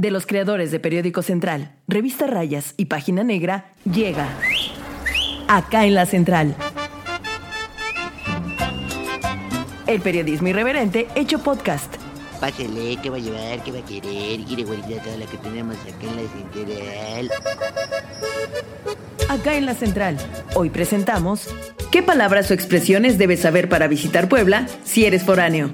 de los creadores de Periódico Central, Revista Rayas y Página Negra, llega acá en la Central. El periodismo irreverente hecho podcast. Pásele, ¿qué va a llevar? ¿Qué va a querer? Quiere guardar toda la que tenemos acá en la central. Acá en la Central. Hoy presentamos ¿Qué palabras o expresiones debes saber para visitar Puebla si eres foráneo?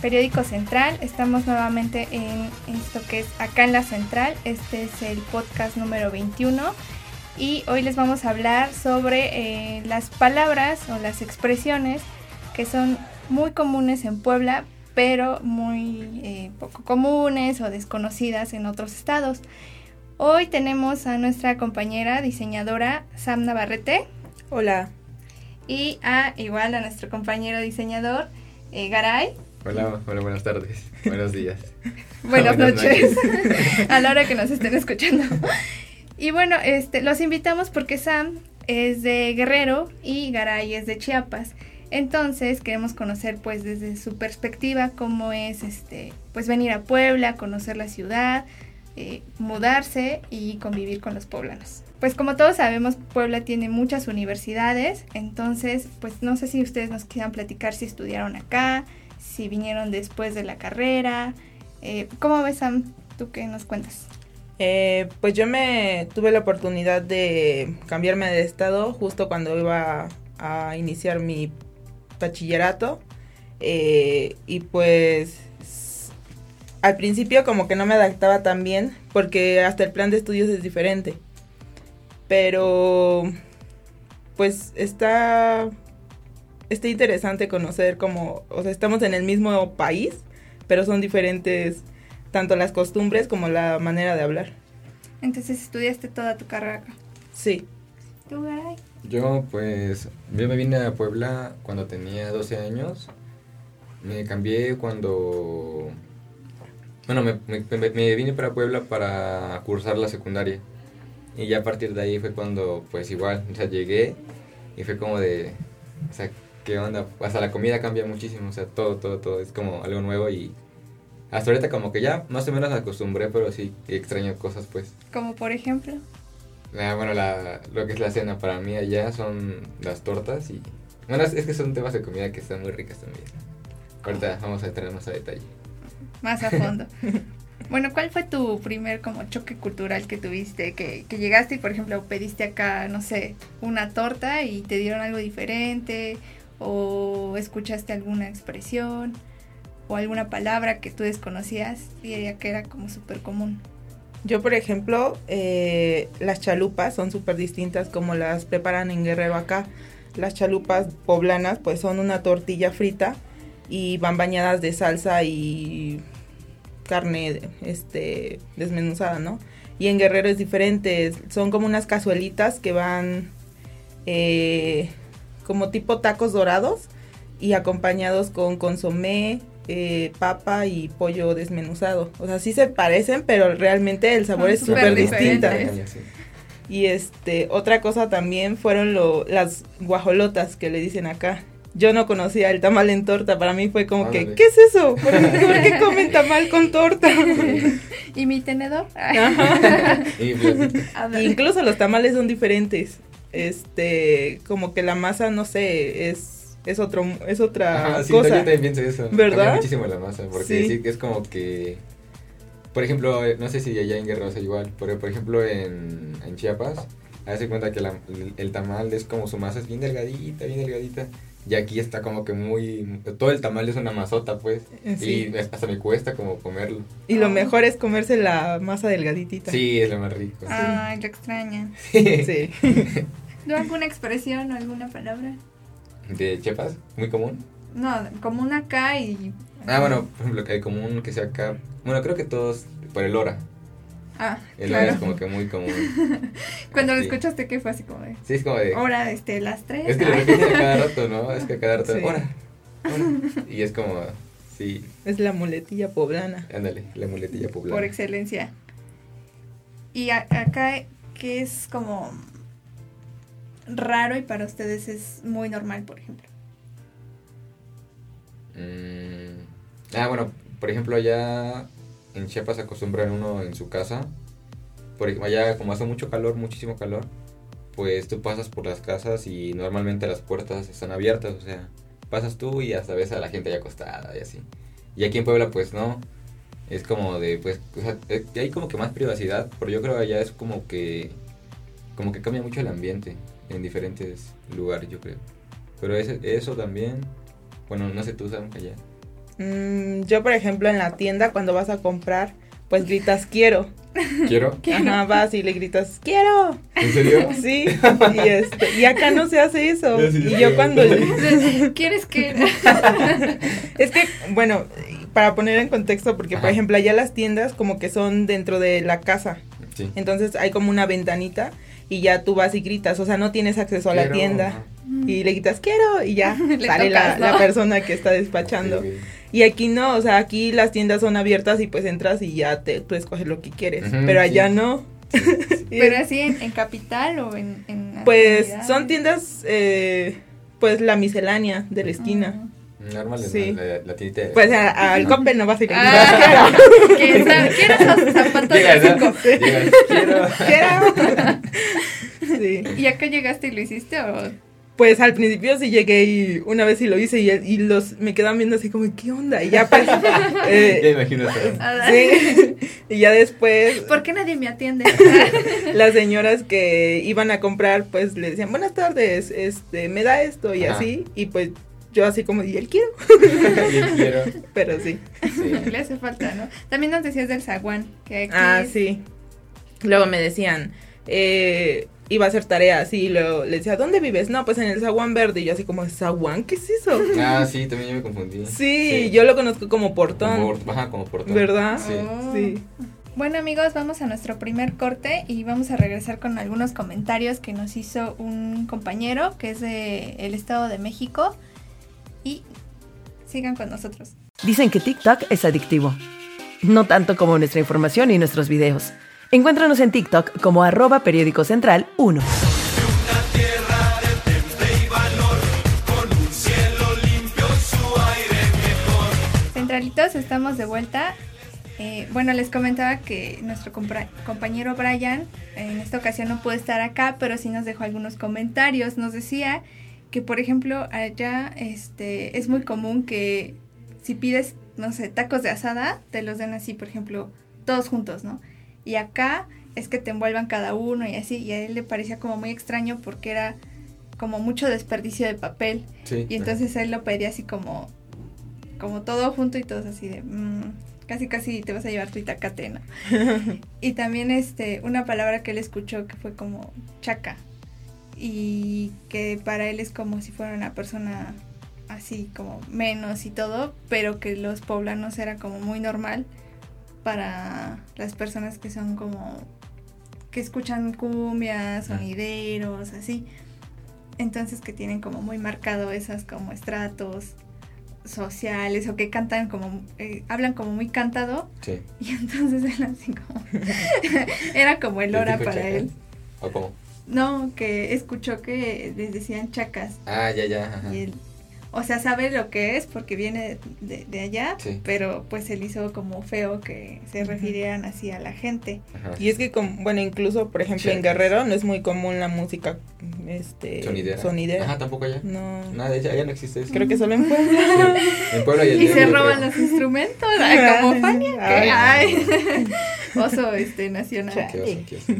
Periódico Central, estamos nuevamente en esto que es acá en la Central, este es el podcast número 21 y hoy les vamos a hablar sobre eh, las palabras o las expresiones que son muy comunes en Puebla, pero muy eh, poco comunes o desconocidas en otros estados. Hoy tenemos a nuestra compañera diseñadora Sam Navarrete. Hola. Y a igual a nuestro compañero diseñador eh, Garay. Hola, hola, buenas tardes, buenos días. Buenas, noches. a la hora que nos estén escuchando. y bueno, este, los invitamos porque Sam es de Guerrero y Garay es de Chiapas. Entonces queremos conocer pues desde su perspectiva cómo es este pues venir a Puebla, conocer la ciudad, eh, mudarse y convivir con los poblanos. Pues como todos sabemos, Puebla tiene muchas universidades, entonces pues no sé si ustedes nos quieran platicar si estudiaron acá, si vinieron después de la carrera. Eh, ¿Cómo ves Sam? ¿Tú qué nos cuentas? Eh, pues yo me tuve la oportunidad de cambiarme de estado justo cuando iba a iniciar mi bachillerato. Eh, y pues al principio como que no me adaptaba tan bien porque hasta el plan de estudios es diferente. Pero pues está está interesante conocer como, o sea, estamos en el mismo país, pero son diferentes tanto las costumbres como la manera de hablar. Entonces estudiaste toda tu carrera Sí. ¿Tú, Garay? Yo pues, yo me vine a Puebla cuando tenía 12 años. Me cambié cuando... Bueno, me, me, vine para Puebla para cursar la secundaria. Y ya a partir de ahí fue cuando, pues igual, o sea, llegué y fue como de, o sea, ¿qué onda? Hasta la comida cambia muchísimo, o sea, todo, todo, todo, es como algo nuevo y hasta ahorita como que ya más o menos acostumbré, pero sí extraño cosas, pues. Como por ejemplo. Ah, bueno, la, lo que es la cena para mí allá son las tortas y... Bueno, es, que son temas de comida que están muy ricas también. Ahorita vamos a entrar más a detalle. Más a fondo. bueno, ¿cuál fue tu primer como choque cultural que tuviste? Que, que llegaste y, por ejemplo, pediste acá, no sé, una torta y te dieron algo diferente o escuchaste alguna expresión o alguna palabra que tú desconocías y que era como súper común. Yo, por ejemplo, eh, las chalupas son súper distintas como las preparan en Guerrero acá. Las chalupas poblanas pues son una tortilla frita y van bañadas de salsa y carne este desmenuzada, ¿no? Y en Guerrero es diferente, son como unas cazuelitas que van eh, como tipo tacos dorados y acompañados con consomé, eh, papa y pollo desmenuzado. O sea, sí se parecen, pero realmente el sabor es súper distinto. Y este, otra cosa también fueron lo, las guajolotas que le dicen acá. Yo no conocía el tamal en torta, para mí fue como que, ¿qué es eso? ¿Por qué, comen tamal con torta? ¿Y mi tenedor? Incluso los tamales son diferentes. Este, como que la masa, no sé, es es otro es otra sí, cosa. yo también pienso eso. ¿Verdad? Cambia muchísimo la masa, porque sí. es como que por ejemplo, no sé si allá en Guerrero es igual, pero por ejemplo en, en Chiapas, hace cuenta que el, tamal es como su masa es bien delgadita, bien delgadita. Y aquí está como que muy... Todo el tamal es una masota, pues. Y hasta me cuesta como comerlo. Y lo mejor es comerse la masa delgaditita. Sí, es lo más rico. Ay, lo extraña. Sí. ¿No alguna expresión o alguna palabra? de Chiapas, muy común. No, común acá y... Ah, bueno, por ejemplo, que hay común que sea acá. Bueno, creo que todos por el hora. Ah, el hora es como que muy común. Cuando lo escuchaste, ¿qué fue así como de? Sí, es como de... Hora, este, las tres. Es que lo repiten a cada rato, ¿no? Es que a cada rato, hora, Y es como, sí. Es la muletilla poblana. Ándale, la muletilla poblana. Por excelencia. Y acá, ¿qué es como raro y para ustedes es muy normal, por ejemplo? Mm, ah, bueno, por ejemplo, allá en Chiapas acostumbran uno en su casa, por ejemplo, allá como hace mucho calor, muchísimo calor, pues tú pasas por las casas y normalmente las puertas están abiertas, o sea, pasas tú y hasta ves a la gente ya acostada y así. Y aquí en Puebla pues no, es como de, pues, o sea, eh, hay como que más privacidad, pero yo creo que allá es como que, como que cambia mucho el ambiente en diferentes lugares, yo creo. Pero ese, eso también, bueno, no sé tú, Sam, allá. Mm, yo, por ejemplo, en la tienda, cuando vas a comprar, pues gritas quiero. ¿Quiero? Ajá, vas y le gritas quiero. ¿En serio? Sí, y, este, y acá no se hace eso. Sí Y yo cuando... ¿Quieres que...? Es que, bueno, para poner en contexto, porque por ejemplo allá las tiendas como que son dentro de la casa. Sí. Entonces hay como una ventanita y ya tú vas y gritas, o sea, no tienes acceso a la tienda. Y le gritas, quiero, y ya Le sale la, la persona que está despachando. Sí. Y aquí no, o sea, aquí las tiendas son abiertas y pues entras y ya te, tú escoges lo que quieres. Pero allá sí. no. ¿Pero así en, en capital o en...? Pues son tiendas, eh, pues la misceláneas de la esquina. Normal, Sí. la, la Pues a- al Coppel no vas a ir a Ah. ¿Quieres esos zapatos Llegas, de ¿no? cinco? Llegas, quiero. Quiero. Sí. ¿Y acá llegaste y lo hiciste o...? Pues al principio sí llegué y una vez sí lo hice y, y los me quedaban viendo así como, ¿qué onda? Y ya pues, Ya eh, imagino eso. sí. Y ya después ¿Por qué nadie me atiende? las señoras que iban a comprar pues le decían, buenas tardes, este, me da esto y Ajá. así. Y pues yo así como, y él quiero, pero sí. Sí. Le hace falta, ¿no? También nos decías del zaguán, que aquí Ah, es- sí. Luego me decían, eh, iba a hacer tareas y luego le decía, ¿dónde vives? No, pues en el zaguán verde. Y yo así como, ¿zaguán? ¿Qué es eso? Ah, sí, también yo me confundí. Sí, yo lo conozco como portón. Como Ajá, como portón. ¿Verdad? Sí. Oh. Sí. Bueno amigos, vamos a nuestro primer corte y vamos a regresar con algunos comentarios que nos hizo un compañero que es de el Estado de México y sigan con nosotros. Dicen que TikTok es adictivo. No tanto como nuestra información y nuestros videos. Encuéntranos en TikTok como arroba periódico central 1. Centralitos, estamos de vuelta. Eh, bueno, les comentaba que nuestro compañero Brian en esta ocasión no pudo estar acá, pero sí nos dejó algunos comentarios. Nos decía que, por ejemplo, allá este, es muy común que si pides, no sé, tacos de asada, te los den así, por ejemplo, todos juntos, ¿no? Y acá es que te envuelvan cada uno y así, y a él le parecía como muy extraño porque era como mucho desperdicio de papel. Sí. Y entonces él lo pedía así como, como todo junto y todos así de, mm, casi casi te vas a llevar tu itacate, ¿no? y también este, una palabra que él escuchó que fue como chaca. Y que para él es como si fuera una persona así como menos y todo, pero que los poblanos era como muy normal para las personas que son como que escuchan cumbias, sonideros, así. Entonces que tienen como muy marcado esas como estratos sociales o que cantan como, eh, hablan como muy cantado Sí. y entonces él así como, era como el hora para chacal? él. ¿O cómo? No, que escuchó que les decían chacas Ah, ya, ya. Ajá. y él, o sea, sabe lo que es porque viene de, de allá, Sí. pero pues él hizo como feo que se refirieran así a la gente. Ajá. Y es que, como, bueno, incluso, por ejemplo, en. Guerrero no es muy común la música este, Sonidera. sonidera. Ajá, tampoco allá. No, Nada, de hecho, allá no existe eso. creo que solo en Puebla. Sí. En Puebla y el Y se roban creo. los instrumentos, ay, como Fania, Ay. ay, oso este nacional. Qué oso, qué oso.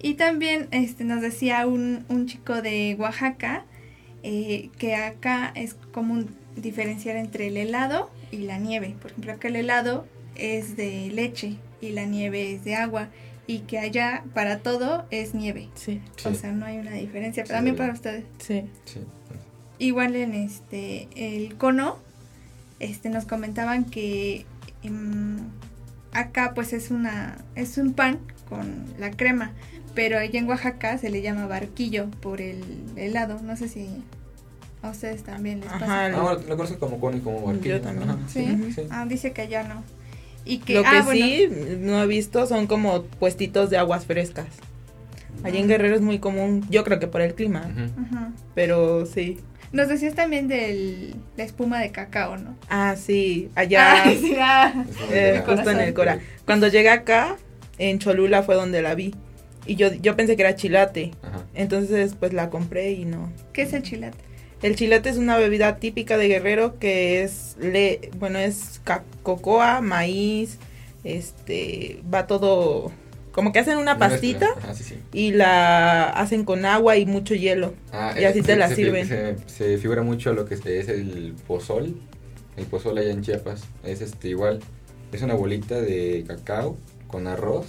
Y también este, nos decía un, un chico de Oaxaca eh, que acá es común diferenciar entre el helado y la nieve. Por ejemplo, acá el helado es de leche y la nieve es de agua. Y que allá para todo es nieve. Sí, O sea, no hay una diferencia. Sí, Pero también para ustedes. sí. Sí. Igual en este el cono, este nos comentaban que em, acá pues es una es un pan con la crema, pero allá en Oaxaca se le llama barquillo por el helado. No sé si a ustedes también les pasa. Ajá, Ah, bueno, lo conozco como cono y como barquillo. Yo también. Ajá. ¿Sí? Sí. Ah, dice que allá no. Y que Lo que ah, bueno, sí no he visto son como puestitos de aguas frescas. Allá en Guerrero es muy común, yo creo que por el clima. Ajá. pero sí. Nos decías también de la espuma de cacao, ¿no? Ah, sí, allá Ay, sí, ah. Como eh, justo en el Cora. Cuando llegué acá, en Cholula fue donde la vi. Y yo, yo pensé que era chilate. Ajá. Entonces, pues la compré y no. ¿Qué es el chilate? El chilate es una bebida típica de Guerrero que es, le, bueno, es ca- cocoa, maíz, este, va todo, como que hacen una pastita Ajá, sí, sí. y la hacen con agua y mucho hielo. Ah, Y así eh, te se- la se- sirven. Se, se figura mucho lo que es, es el pozol. El pozol allá en Chiapas. Es este igual. Es una bolita de cacao con arroz.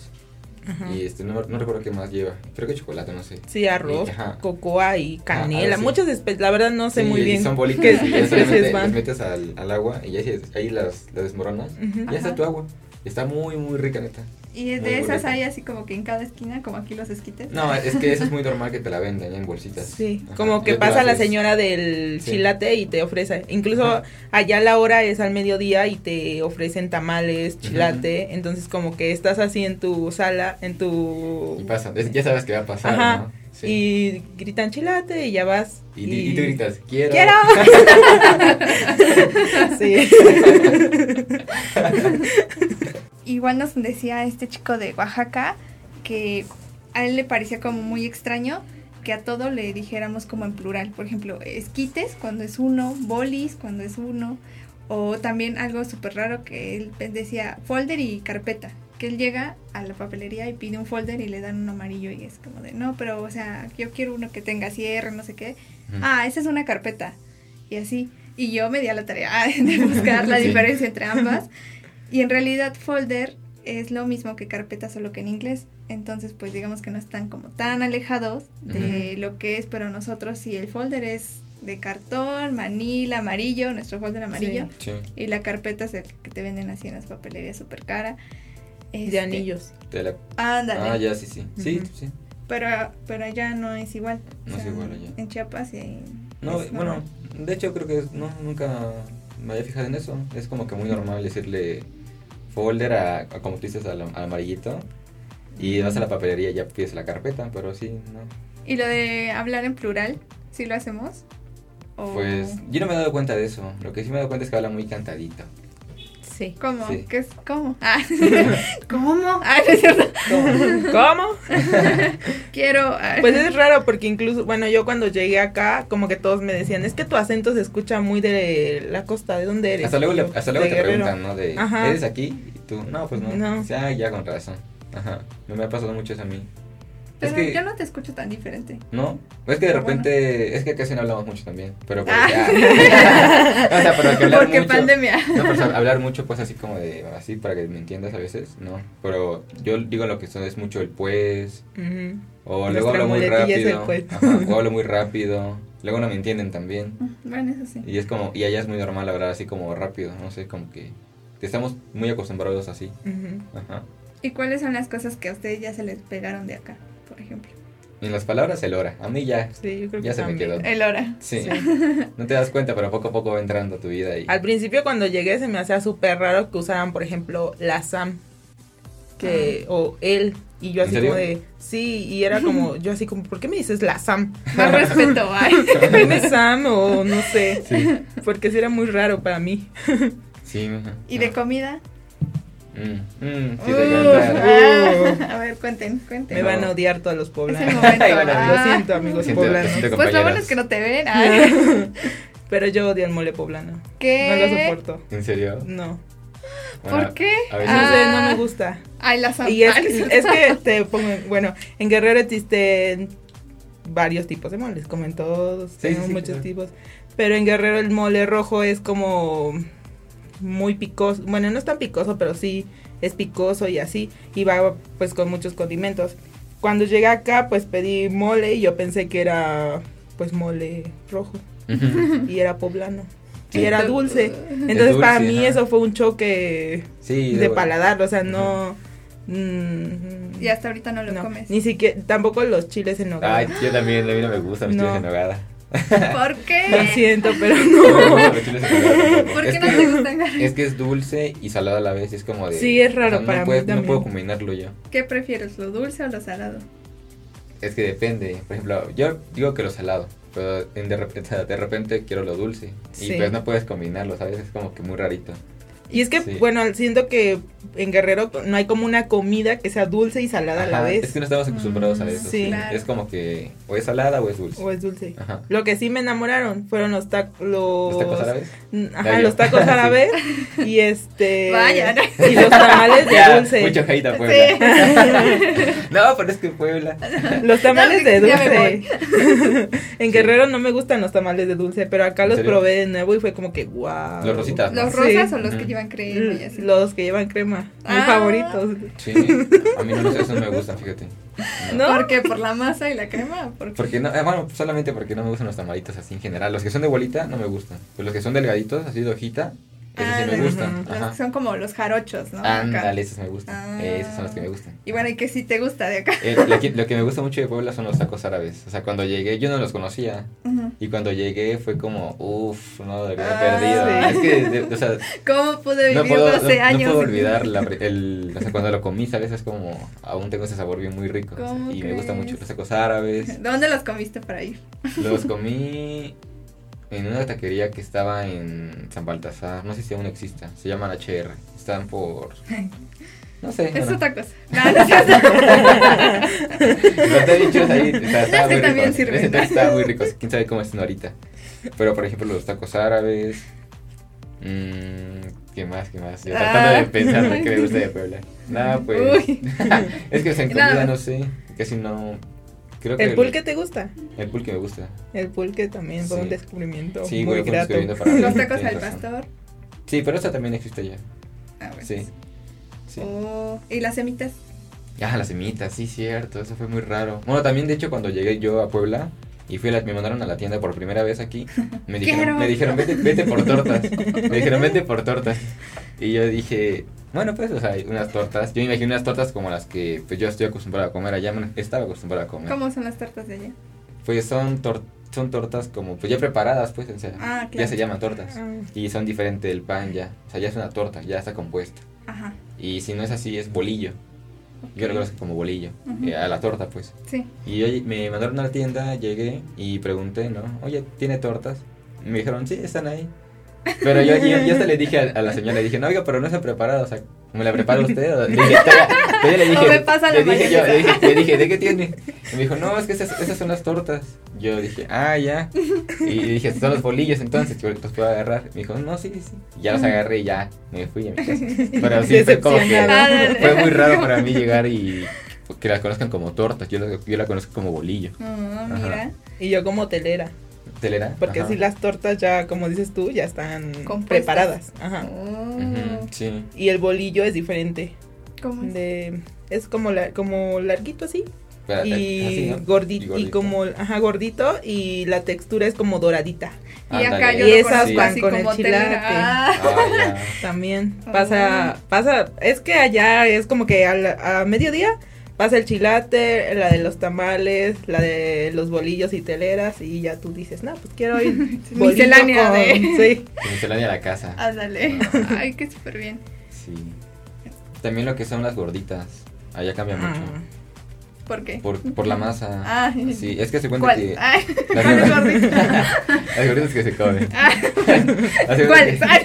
Ajá. Y este no, no recuerdo qué más lleva. Creo que chocolate, no sé. Sí, arroz, Y- cocoa y canela, muchas especies, la verdad no sé Sí, muy bien Son bolitas qué especies van. las metes al, al agua y ya ahí las, las desmoronas. Y ya está tu agua. Está muy, muy rica, neta. Y de Muy esas bonita. hay así como que en cada esquina, como aquí los esquites. No, es que eso es muy normal que te la venden ya en bolsitas. Sí, Ajá. como que pasa la señora del Sí. chilate y te ofrece. Incluso Ajá. allá la hora es al mediodía y te ofrecen tamales, chilate. Entonces como que estás así en tu sala, en tu... Y pasa, es- ya sabes qué va a pasar, Ajá. ¿no? Sí. Y gritan chilate y ya vas. Y, y tú gritas, quiero. ¡Quiero! sí. Igual nos decía este chico de Oaxaca que a él le parecía como muy extraño que a todo le dijéramos como en plural. Por ejemplo, esquites cuando es uno, bolis cuando es uno. O también algo súper raro que él decía folder y carpeta. Que él llega a la papelería y pide un folder y le dan un amarillo y es como de, no, pero o sea, yo quiero uno que tenga cierre, no sé qué. Ah, esa es una carpeta. Y así. Y yo me di a la tarea de buscar la Sí. diferencia entre ambas. Y en realidad folder es lo mismo que carpeta, solo que en inglés. Entonces, pues digamos que no están como tan alejados de lo que es, pero nosotros sí, el folder es de cartón, manila, amarillo, nuestro folder amarillo. Sí, Y la carpeta es el que te venden así en las papelerías súper cara. De Este, anillos. te la- Ándale. Ah, ya, sí, sí. Sí, sí. Pero, pero allá no es igual. No es igual allá. En Chiapas y... No, bueno, normal. de hecho creo que es- no, nunca me había fijado en eso. Es como que muy normal decirle folder a, a como tú dices, al, al amarillito. Y vas a la papelería y ya pides la carpeta, pero sí, no. ¿Y lo de hablar en plural? ¿Sí lo hacemos? ¿O Pues yo no me he dado cuenta de eso. Lo que sí me he dado cuenta es que habla muy cantadito. Sí. ¿Cómo? Sí. ¿Qué es? ¿Cómo? Ah. ¿Cómo? Ah, no es cierto. ¿Cómo? Quiero... ah. Pues es raro porque incluso, bueno, yo cuando llegué acá, como que todos me decían, es que tu acento se escucha muy de la costa, ¿de dónde eres? Hasta luego, le- hasta luego "De te Guerrero". preguntan, ¿no? De, Ajá. ¿eres aquí? Y tú, no, pues no. No. Dice, Ah, ya con razón. Ajá. Me, me ha pasado mucho eso a mí. Pero es que, yo no te escucho tan diferente. ¿No? Es que de Pero repente, es que casi no hablamos mucho también, pero por Ah. ya. o sea, pero que hablar Porque mucho. pandemia. No, pero o sea, hablar mucho pues así como de, así para que me entiendas a veces, no. Pero yo digo lo que son es mucho el pues, Ujú. o Nuestra luego hablo muy rápido, pues. ajá, o hablo muy rápido, luego no me entienden también. Mm, Bueno, eso sí. Y es como, y allá es muy normal hablar así como rápido, no sé, como que estamos muy acostumbrados así. Ujú. Ajá. ¿Y cuáles son las cosas que a ustedes ya se les pegaron de acá, por ejemplo? Y en las palabras el hora, a mí ya, Sí, yo creo Ya que se me quedó. El hora. sí. Sí. No te das cuenta, pero poco a poco va entrando a tu vida y... Al principio cuando llegué se me hacía súper raro que usaran, por ejemplo, la Sam. Que, o él. Y yo ¿En así como de, sí, y era como, yo así como, ¿por qué me dices la Sam? Más respeto, ay. Dime Sam o no sé. Sí, Porque sí era muy raro para mí. sí. ajá. ¿Y de comida? Mm, mm, sí, Uh, ah, a ver, cuenten, cuenten. Me van a odiar todos los Es el poblanos. momento. Ay, bueno, ah. Lo siento, amigos Siento- poblanos. siento Pues lo bueno es que no te ven. ay. Pero yo odio el mole poblano. ¿Qué? No lo soporto. ¿En serio? No. Bueno, ¿Por qué? A veces... No sé, Ah. no me gusta. Ay, la Y es, es que te pongo, bueno, en Guerrero existen varios tipos de moles, como en todos, Sí, tenemos sí, muchos claro. tipos. Pero en Guerrero el mole rojo es como muy picoso, bueno, no es tan picoso, pero sí es picoso y así, y va pues con muchos condimentos. Cuando llegué acá, pues pedí mole y yo pensé que era pues mole rojo y era poblano. Y era dulce. Es Entonces para mí ajá. eso fue un choque Sí, de paladar, o sea, no... mm, Y hasta ahorita no lo no, comes. Ni siquiera, tampoco los chiles en nogada. Ay, yo también, a mí no me gustan los No. chiles en nogada. ¿Por Lo qué? siento, pero No. ¿Por Es qué no que- te gustan? Es que es dulce y salado a la vez, es como de... Sí, es raro o sea, para no mí también. No puedo combinarlo yo. ¿Qué prefieres, lo dulce o lo salado? es que depende. Por ejemplo, yo digo que lo salado, pero en de, repente, de repente quiero lo dulce. Sí. Y pues no puedes combinarlo, ¿sabes? Es como que muy rarito. Y es que, Sí. bueno, siento que en Guerrero no hay como una comida que sea dulce y salada a la vez. Es que no estamos acostumbrados a eso. sí. sí. Claro. Es como que o es salada o es dulce. O es dulce. Ajá. Lo que sí me enamoraron fueron los tacos. Los, ¿Los tacos árabes? Ajá, los tacos árabes. y este. Vaya, ¿no? Y los tamales de Ya, dulce. Mucho hate a Puebla. no, pero es que Puebla. Los tamales de dulce. en Guerrero no me gustan los tamales de dulce, pero acá ¿En los serio? probé de nuevo y fue como que wow. Los rositas. ¿no? ¿Los Sí. rosas o los que llevan crema y así? Los que llevan crema. Mis Ah. favoritos. Sí, a mí no, esos no me gustan, fíjate. ¿No? ¿Por qué? ¿Por la masa y la crema? Porque no, eh, bueno, solamente porque no me gustan los tamalitos así en general. Los que son de bolita no me gustan. Pues los que son delgaditos, así de hojita, esos Ah, sí me gustan. Los Ajá. que son como los jarochos, ¿no? Ándale, esos me gustan. Ah. Esos son los que me gustan. Y bueno, ¿y qué sí te gusta de acá? Eh, lo, que, lo que me gusta mucho de Puebla son los tacos árabes. O sea, cuando llegué, yo no los conocía. Y cuando llegué fue como, uff, no, de verdad Ah, perdido. sí. Es que, de- o sea, ¿Cómo pude no vivir puedo, 12 no- no años? puedo sin- olvidar la, el, o sea, cuando lo comí, ¿sabes? Es como, aún tengo ese sabor bien muy rico. o sea, ¿Cómo y me gustan mucho los tacos árabes. ¿Dónde los comiste para ir? Los comí en una taquería que estaba en San Baltasar. No sé si aún exista. Se llaman HR. Están por. No sé. Es otra cosa. No, te he dicho, ahí, estaba Ese muy también rico. sirve, Ese ¿no? estaba muy rico. Quién sabe cómo están ahorita. Pero por ejemplo, los tacos árabes. Mmm, ¿Qué más? ¿Qué más? Yo Ah. tratando de pensar que me gusta de Puebla. Nada, pues. Es que o sea, en comida no sé. Casi no. Creo que. ¿El pulque te gusta? El pulque me gusta. El pulque también fue Sí. un descubrimiento Sí, muy güey, fue un grato. descubrimiento para. Los tacos al pastor. Sí, pero esa también existe ya. Ah, bueno. Sí. Sí. Oh, ¿Y las semitas? Ah, las semitas, sí, cierto, eso fue muy raro. Bueno, también de hecho cuando llegué yo a Puebla y fui a la- me mandaron a la tienda por primera vez aquí, me dijeron, Quiero. me dijeron vete, vete por tortas. Me dijeron vete por tortas. Y yo dije, bueno, pues, o sea, unas tortas. Yo me imaginé unas tortas como las que pues yo estoy acostumbrado a comer allá, estaba acostumbrado a comer. ¿Cómo son las tortas de allá? Pues son tor- son tortas como pues ya preparadas, pues, o sea, Ah, ya se llaman tortas. Ah, Y son diferente el pan ya, o sea, ya es una torta, ya está compuesta. Ajá, Y si no es así, es bolillo. Yo lo conozco como bolillo. Eh, a la torta, pues. sí. Y yo me mandaron a la tienda, llegué y pregunté, ¿no? Oye, ¿tiene tortas? Y me dijeron, sí, están ahí. Pero yo, yo, yo hasta le dije a, a la señora, le dije, no, oiga, pero no se han preparado, o sea, ¿me la prepara usted? O- Le dije, "Todavía- todavía le dije, me pasa la le dije, yo, le dije, le dije, ¿de qué tiene? Y me dijo, no, es que esas, esas son las tortas. Yo dije, ah, ya. Y dije, son los bolillos entonces, que los puedo agarrar. Me dijo, no, sí, sí. Y ya los agarré y ya, me fui a mi casa. Pero sí, fue como que, Decepcionado. fue muy raro para mí llegar y que las conozcan como tortas. Yo la, yo la conozco como bolillo. Oh, mira. Y yo como telera. ¿Telera? Porque Ajá. si las tortas ya, como dices tú, ya están Compuestas. preparadas. Ajá. Oh, sí. Y el bolillo es diferente. ¿Cómo es? De, es como la, como larguito así. Y, así, ¿no? gordito, y como, ajá, gordito y la textura es como doradita. Y acá yo Y lo esas van así con el chilate. Ah. Ah. También Oh. pasa, pasa, es que allá es como que al- a, mediodía pasa el chilate, la de los tamales, la de los bolillos y teleras y ya tú dices, no, pues quiero ir Miscelánea con- de- sí. Miscelánea a la casa. Ándale. Ay, qué súper bien. Sí. También lo que son las gorditas. Allá cambia mucho. Ah. ¿Por qué? Por, por la masa. Ah. Sí, es que se cuenta ¿Cuál? que. Ay, Las ¿cuál es gorditas, gordita? las gorditas que se comen. Ah, Las gorditas ¿Cuáles? Ay,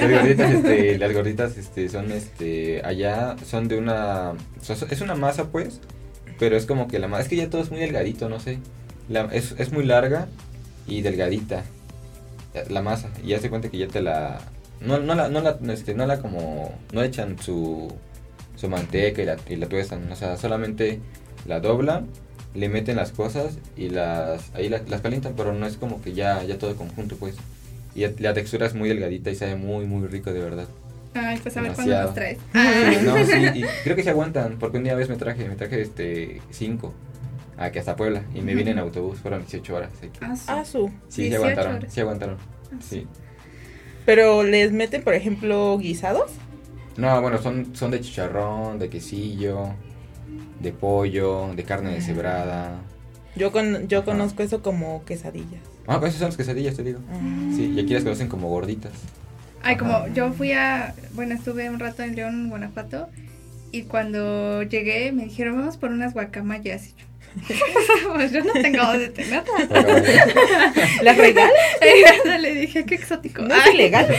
Las gorditas, este, las gorditas, este, son, este, allá son de una, es una masa, pues, pero es como que la masa, es que ya todo es muy delgadito, no sé, la, es, es muy larga y delgadita, eh, la masa, y ya se cuenta que ya te la, no, no la, no la, este, no la como, no echan su, su manteca y la, y la tuestan, o sea, solamente la doblan, le meten las cosas y las, ahí la- las calientan, pero no es como que ya, ya todo conjunto, pues. Y la textura es muy delgadita y sabe muy, muy rico, de verdad. Ay, pues a ver cuándo nos traes. Sí, no, sí, y creo que se aguantan, porque un día vez me traje, me traje este, cinco, aquí hasta Puebla, y me vine en autobús, fueron 18 horas. así que- Ah. Ah, su. Sí, se 18 aguantaron, horas. sí aguantaron, Ah, sí. Pero les meten, por ejemplo, guisados. No, bueno, son, son de chicharrón, de quesillo, de pollo, de carne deshebrada. Yo con, yo Ajá. conozco eso como quesadillas. Ah, pues esas son las quesadillas, te digo. Ah. Sí, y aquí las conocen como gorditas. Ay, como yo fui a, bueno, estuve un rato en León, Guanajuato, y cuando llegué me dijeron, vamos por unas guacamayas. Y yo, pues yo no tengo dónde tenerla. ¿Las regalas? le dije, qué exótico. No es Ay. ilegal.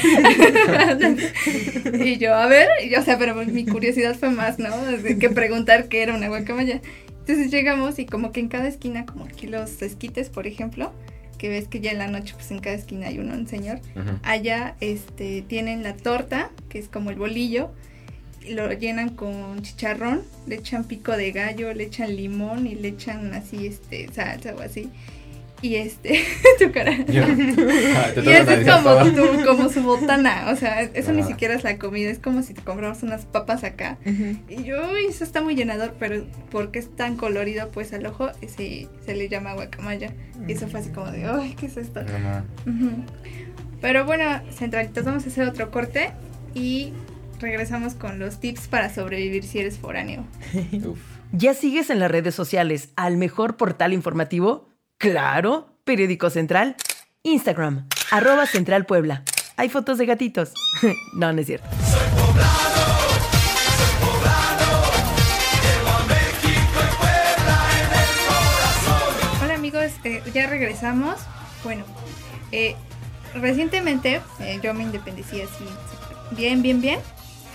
y yo, a ver, y, o sea, pero mi curiosidad fue más, ¿no? De que preguntar qué era una guacamaya. Entonces llegamos y como que en cada esquina, como aquí los esquites, por ejemplo, que ves que ya en la noche, pues en cada esquina hay uno, un señor. Allá, este, tienen la torta, que es como el bolillo, lo llenan con chicharrón, le echan pico de gallo, le echan limón y le echan así, este, salsa o así. Y este, tu cara. Yo- Ah, te Y eso es como, tu, como su botana, o sea, eso ni Ajá. siquiera es la comida, es como si te compramos unas papas acá. Y yo, uy, eso está muy llenador, pero porque es tan colorido, pues al ojo se, se le llama guacamaya. Y eso fue así como de, ay, ¿qué es esto? Pero bueno, centralitos, vamos a hacer otro corte y regresamos con los tips para sobrevivir si eres foráneo. Uf. ¿Ya sigues en las redes sociales al mejor portal informativo? Claro, Periódico Central. Instagram, arroba Central Puebla. Hay fotos de gatitos. no, no es cierto. Hola amigos, eh, ya regresamos. Bueno, eh, recientemente eh, yo me independicié así, bien, bien, bien.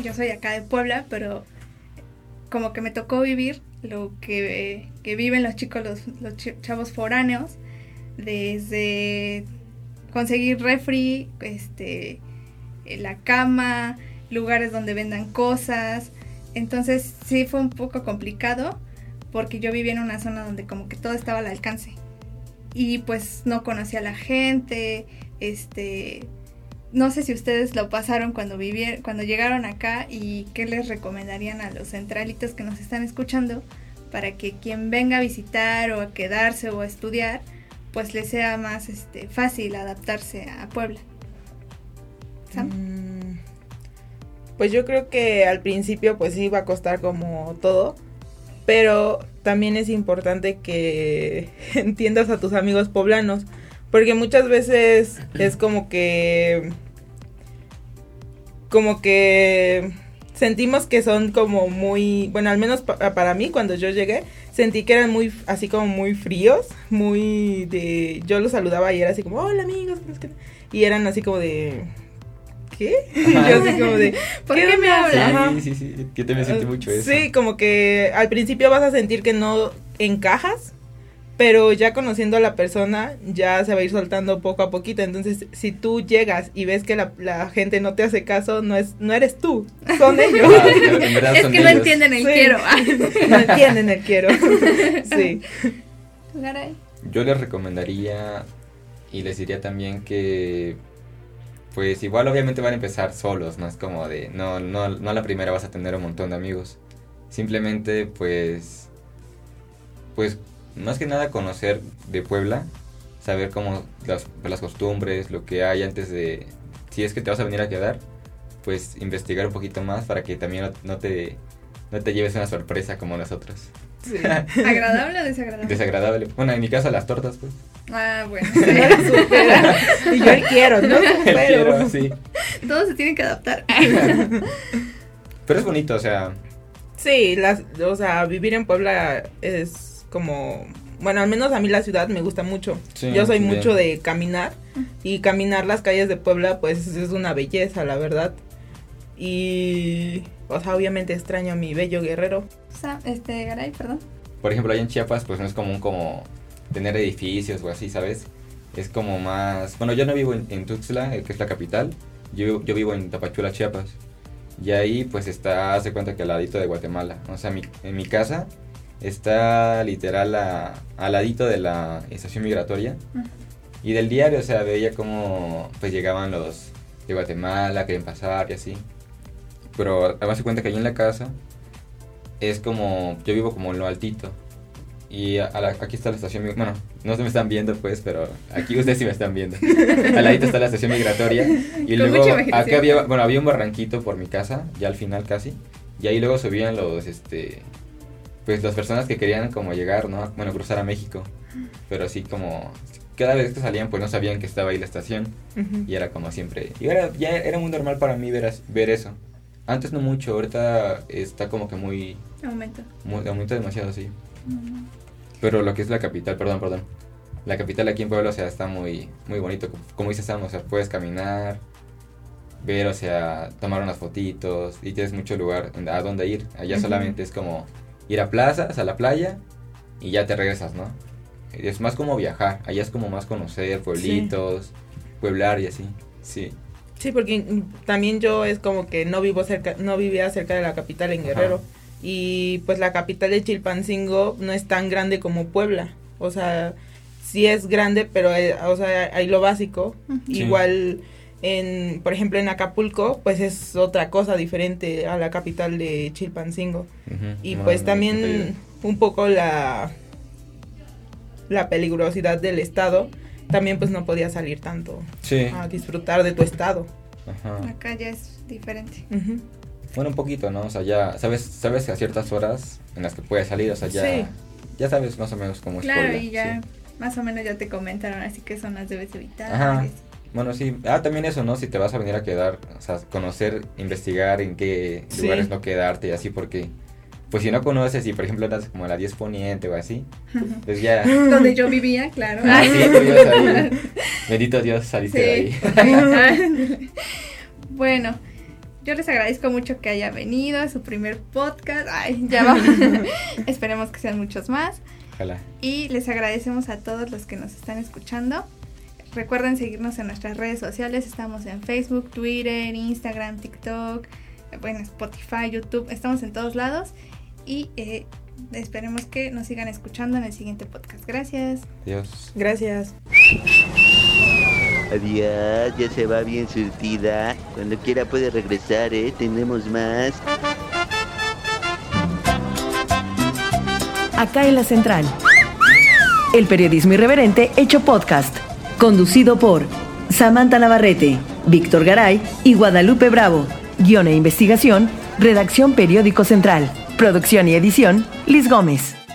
Yo soy acá de Puebla, pero como que me tocó vivir lo que, que viven los chicos, los, chavos foráneos, desde conseguir refri, este, eh, la cama, lugares donde vendan cosas. Entonces sí fue un poco complicado porque yo vivía en una zona donde como que todo estaba al alcance. Y pues no conocía a la gente, este no sé si ustedes lo pasaron cuando vivieron, cuando llegaron acá y qué les recomendarían a los centralitos que nos están escuchando para que quien venga a visitar o a quedarse o a estudiar, pues les sea más este fácil adaptarse a Puebla. Sam. Mm, Pues yo creo que al principio pues sí va a costar como todo, pero también es importante que entiendas a tus amigos poblanos, porque muchas veces es como que como que sentimos que son como muy, bueno, al menos pa- para mí cuando yo llegué, sentí que eran muy, así como muy fríos, muy de, yo los saludaba y era así como, hola amigos, no sé qué", y eran así como de, ¿qué? Y yo así como de, ¿Por qué me hablas? Ajá. Sí, sí, sí. Yo también sentí mucho eso. Sí, como que al principio vas a sentir que no encajas, pero ya conociendo a la persona ya se va a ir soltando poco a poquito. Entonces, si tú llegas y ves que la, la gente no te hace caso, no es no eres tú, son ellos. Ah, Es son que no entienden el Sí. quiero. no entienden el quiero. sí. Yo les recomendaría y les diría también que pues igual obviamente van a empezar solos, no es como de no no no a la primera vas a tener un montón de amigos. Simplemente pues pues más que nada conocer de Puebla, saber cómo las, las costumbres, lo que hay antes de si es que te vas a venir a quedar, pues investigar un poquito más para que también no, no te no te lleves una sorpresa como nosotros. sí. ¿Agradable o desagradable? Desagradable. Bueno, en mi caso las tortas, pues. Ah, bueno. Supera. y yo el quiero, no supero. Quiero, sí. Todos se tienen que adaptar. Pero es bonito, o sea, Sí, las, o sea, vivir en Puebla es como, bueno, al menos a mí la ciudad me gusta mucho. Sí, Yo soy bien. mucho de caminar y caminar las calles de Puebla pues es una belleza, la verdad. Y, o sea, obviamente extraño a mi bello guerrero. Sam, este, Garay, perdón. por ejemplo, allá en Chiapas, pues no es común como tener edificios o así, ¿sabes? Es como más... Bueno, yo no vivo en, en Tuxtla, eh, que es la capital. Yo, yo vivo en Tapachula, Chiapas. Y ahí pues está, hace cuenta que al ladito de Guatemala. O sea, mi- en mi casa está literal a- al ladito de la estación migratoria. Y del diario, o sea, veía cómo pues llegaban los de Guatemala, querían pasar y así. Pero además se cuenta que allí en la casa es como, yo vivo como en lo altito. Y a- a la- aquí está la estación, bueno, no se me están viendo pues, pero aquí ustedes sí me están viendo. Al ladito está la estación migratoria. Y Con luego acá había, bueno, había un barranquito por mi casa, ya al final casi. Y ahí luego subían los, este, pues las personas que querían como llegar, ¿no? Bueno, cruzar a México. Pero así como, cada vez que salían pues no sabían que estaba ahí la estación. Y era como siempre. Y ahora ya era muy normal para mí ver, ver eso. Antes no mucho, ahorita está como que muy, muy aumenta demasiado, sí. Pero lo que es la capital, perdón, perdón. La capital aquí en Puebla, o sea, está muy, muy bonito. Como dice Sam, o sea, puedes caminar, ver, o sea, tomar unas fotitos y tienes mucho lugar a dónde ir. Allá solamente es como ir a plazas, a la playa y ya te regresas, ¿no? Es más como viajar. Allá es como más conocer pueblitos, pueblar y así. Sí. Sí, porque también yo es como que no vivo cerca, no vivía cerca de la capital en Guerrero. Y pues la capital de Chilpancingo no es tan grande como Puebla. O sea, sí es grande, pero eh, o sea, hay lo básico. Sí. Igual en, por ejemplo, en Acapulco, pues es otra cosa diferente a la capital de Chilpancingo. Y No, pues no, no, también un poco la la peligrosidad del estado, también pues no podía salir tanto Sí. a disfrutar de tu estado. Ajá. Acá ya es diferente. Bueno, un poquito, ¿no? O sea, ya sabes, sabes a ciertas horas en las que puedes salir, o sea, ya, Sí. ya sabes más o menos cómo es Claro, y ya sí. más o menos ya te comentaron, así que zonas debes evitar. Ajá. y así. Bueno, sí. Ah, también eso, ¿no? Si te vas a venir a quedar, o sea, conocer, investigar en qué Sí. lugares no quedarte y así, porque, pues si no conoces y, por ejemplo, andas como a la 10 poniente o así, pues ya... Donde yo vivía, claro. Ah, sí, ahí. Bendito Dios, saliste de ahí. Bueno, yo les agradezco mucho que haya venido a su primer podcast. Ay, ya va. Esperemos que sean muchos más. Ojalá. Y les agradecemos a todos los que nos están escuchando. Recuerden seguirnos en nuestras redes sociales. Estamos en Facebook, Twitter, Instagram, TikTok, bueno, Spotify, YouTube. Estamos en todos lados. Y eh, esperemos que nos sigan escuchando en el siguiente podcast. Gracias. Dios. Gracias. Adiós, ya se va bien surtida. Cuando quiera puede regresar, ¿eh? Tenemos más. Acá en la Central. El periodismo irreverente hecho podcast. Conducido por Samantha Navarrete, Víctor Garay y Guadalupe Bravo. Guión e investigación, redacción Periódico Central. Producción y edición, Liz Gómez.